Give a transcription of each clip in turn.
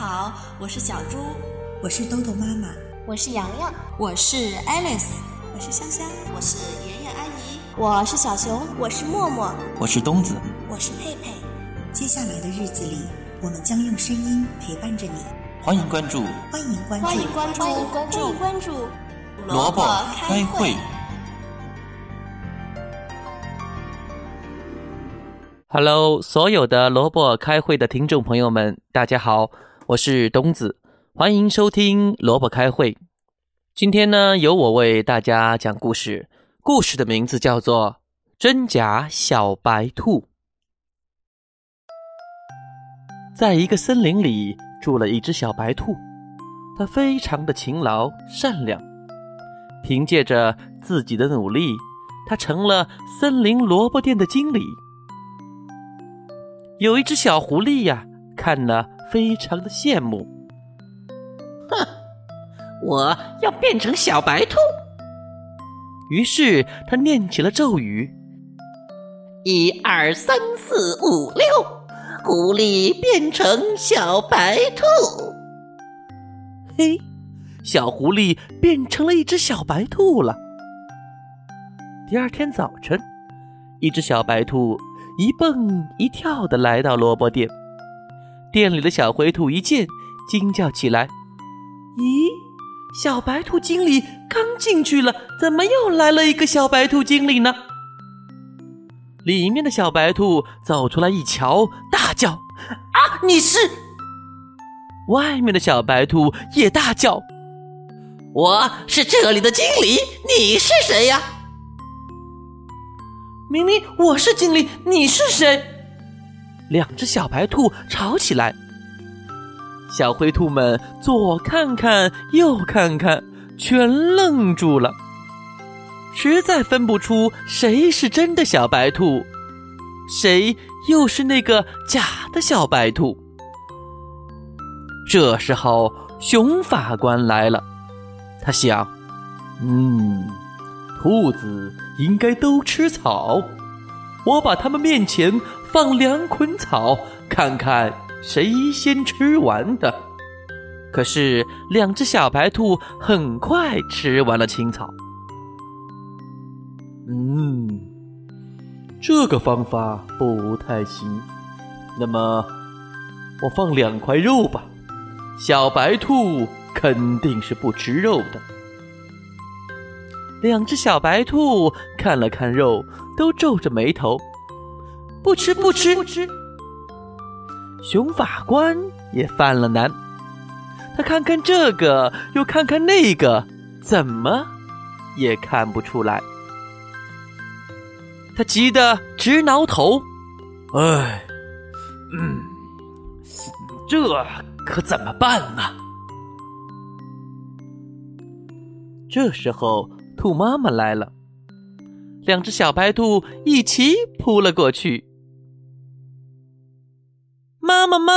好，我是小猪，我是豆豆妈妈，我是洋洋，我是 Alice，我是香香，我是妍妍阿姨，我是小熊，我是默默，我是东子，我是佩佩。接下来的日子里，我们将用声音陪伴着你。欢迎关注，欢迎关注，欢迎关注，欢迎关注，关注。萝卜开会。Hello，所有的萝卜开会的听众朋友们，大家好，我是东子，欢迎收听萝卜开会。今天呢，由我为大家讲故事，故事的名字叫做《真假小白兔》。在一个森林里住了一只小白兔，它非常的勤劳善良，凭借着自己的努力，它成了森林萝卜店的经理。有一只小狐狸呀，看了非常的羡慕。哼，我要变成小白兔。于是他念起了咒语：一二三四五六，狐狸变成小白兔。嘿，小狐狸变成了一只小白兔了。第二天早晨，一只小白兔。一蹦一跳的来到萝卜店，店里的小灰兔一见，惊叫起来：“咦，小白兔经理刚进去了，怎么又来了一个小白兔经理呢？”里面的小白兔走出来一瞧，大叫：“啊，你是！”外面的小白兔也大叫：“我是这里的经理，你是谁呀？”明明我是经理，你是谁？两只小白兔吵起来。小灰兔们左看看右看看，全愣住了，实在分不出谁是真的小白兔，谁又是那个假的小白兔。这时候，熊法官来了，他想，嗯。兔子应该都吃草，我把它们面前放两捆草，看看谁先吃完的。可是两只小白兔很快吃完了青草。嗯，这个方法不太行。那么，我放两块肉吧。小白兔肯定是不吃肉的。两只小白兔看了看肉，都皱着眉头，不吃不吃不吃。熊法官也犯了难，他看看这个，又看看那个，怎么也看不出来。他急得直挠头，哎，嗯，这可怎么办呢？这时候。兔妈妈来了，两只小白兔一起扑了过去。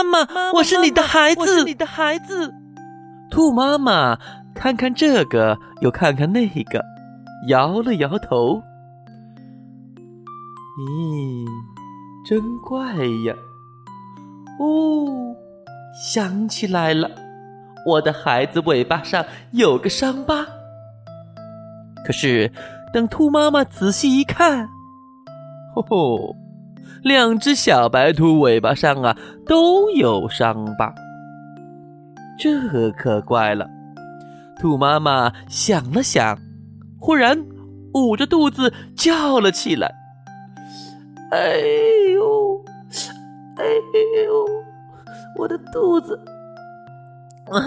妈妈，我是你的孩子，我是你的孩子。兔妈妈看看这个，又看看那个，摇了摇头。咦，真怪呀！哦，想起来了，我的孩子尾巴上有个伤疤。可是，等兔妈妈仔细一看，吼吼，两只小白兔尾巴上啊都有伤疤，这可怪了。兔妈妈想了想，忽然捂着肚子叫了起来：“哎呦，哎呦，我的肚子！”啊！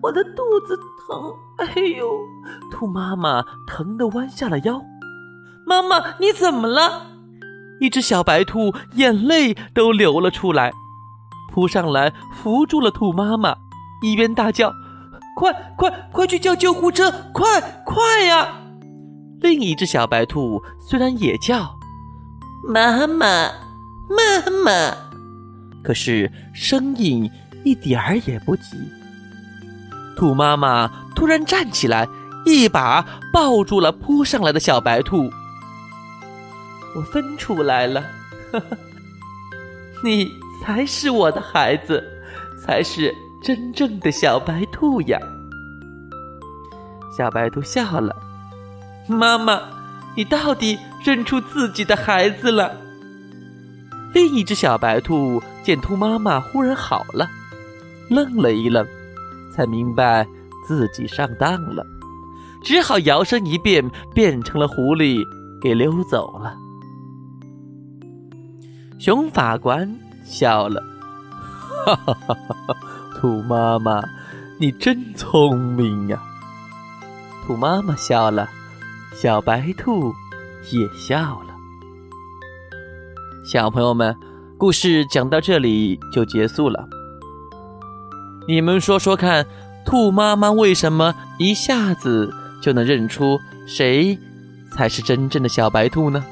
我的肚子疼，哎呦！兔妈妈疼得弯下了腰。妈妈，你怎么了？一只小白兔眼泪都流了出来，扑上来扶住了兔妈妈，一边大叫：“快快快去叫救护车！快快呀！”另一只小白兔虽然也叫“妈妈，妈妈”，可是声音一点儿也不急。兔妈妈突然站起来，一把抱住了扑上来的小白兔。我分出来了，你才是我的孩子，才是真正的小白兔呀。”小白兔笑了：“妈妈，你到底认出自己的孩子了？”另一只小白兔见兔妈妈忽然好了，愣了一愣，才明白自己上当了，只好摇身一变，变成了狐狸，给溜走了。熊法官笑了：“哈哈哈哈！兔妈妈，你真聪明呀！”兔妈妈笑了，小白兔也笑了。小朋友们，故事讲到这里就结束了。你们说说看，兔妈妈为什么一下子就能认出谁才是真正的小白兔呢？